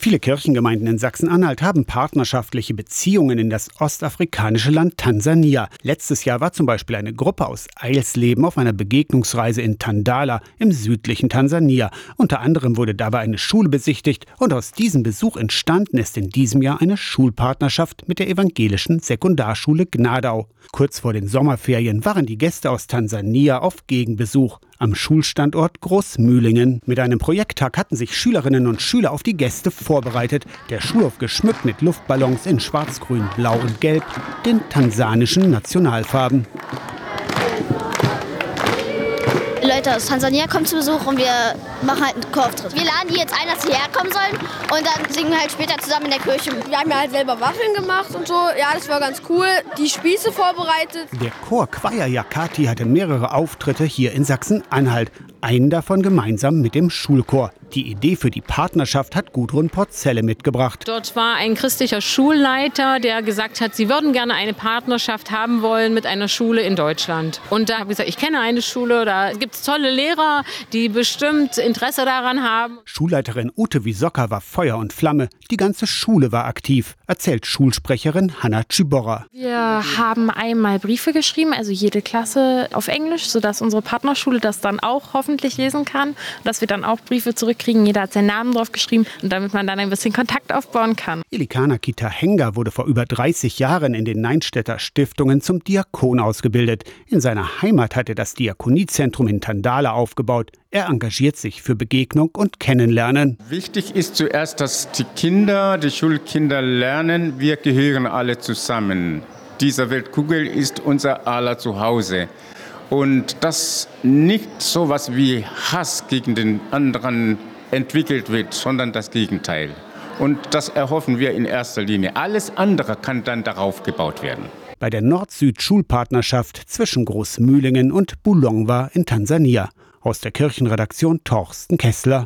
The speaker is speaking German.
Viele Kirchengemeinden in Sachsen-Anhalt haben partnerschaftliche Beziehungen in das ostafrikanische Land Tansania. Letztes Jahr war zum Beispiel eine Gruppe aus Eilsleben auf einer Begegnungsreise in Tandala im südlichen Tansania. Unter anderem wurde dabei eine Schule besichtigt und aus diesem Besuch entstanden ist in diesem Jahr eine Schulpartnerschaft mit der evangelischen Sekundarschule Gnadau. Kurz vor den Sommerferien waren die Gäste aus Tansania auf Gegenbesuch am Schulstandort Großmühlingen. Mit einem Projekttag hatten sich Schülerinnen und Schüler auf die Gäste vorbereitet. Der Schulhof geschmückt mit Luftballons in Schwarz, Grün, Blau und Gelb, den tansanischen Nationalfarben. Leute aus Tansania kommen zu Besuch und wir machen halt einen Chorauftritt. Wir laden die jetzt ein, dass sie herkommen sollen und dann singen wir halt später zusammen in der Kirche. Wir haben ja halt selber Waffeln gemacht und so. Ja, das war ganz cool. Die Spieße vorbereitet. Der Chor Choir Yakati hatte mehrere Auftritte hier in Sachsen-Anhalt. Einen davon gemeinsam mit dem Schulchor. Die Idee für die Partnerschaft hat Gudrun Porzelle mitgebracht. Dort war ein christlicher Schulleiter, der gesagt hat, sie würden gerne eine Partnerschaft haben wollen mit einer Schule in Deutschland. Und da habe ich gesagt, ich kenne eine Schule, da gibt es tolle Lehrer, die bestimmt Interesse daran haben. Schulleiterin Ute Wiesocker war Feuer und Flamme. Die ganze Schule war aktiv, erzählt Schulsprecherin Hanna Ciborra. Wir haben einmal Briefe geschrieben, also jede Klasse auf Englisch, sodass unsere Partnerschule das dann auch hoffentlich lesen kann. Dass wir dann auch Briefe zurück kriegen. Jeder hat seinen Namen drauf geschrieben und damit man dann ein bisschen Kontakt aufbauen kann. Ilikana Kita Henga wurde vor über 30 Jahren in den Neinstädter Stiftungen zum Diakon ausgebildet. In seiner Heimat hat er das Diakoniezentrum in Tandala aufgebaut. Er engagiert sich für Begegnung und Kennenlernen. Wichtig ist zuerst, dass die Kinder, die Schulkinder lernen, wir gehören alle zusammen. Diese Weltkugel ist unser aller Zuhause. Und dass nicht so etwas wie Hass gegen den anderen entwickelt wird, sondern das Gegenteil. Und das erhoffen wir in erster Linie. Alles andere kann dann darauf gebaut werden. Bei der Nord-Süd-Schulpartnerschaft zwischen Großmühlingen und Bulongwa in Tansania. Aus der Kirchenredaktion Torsten Kessler.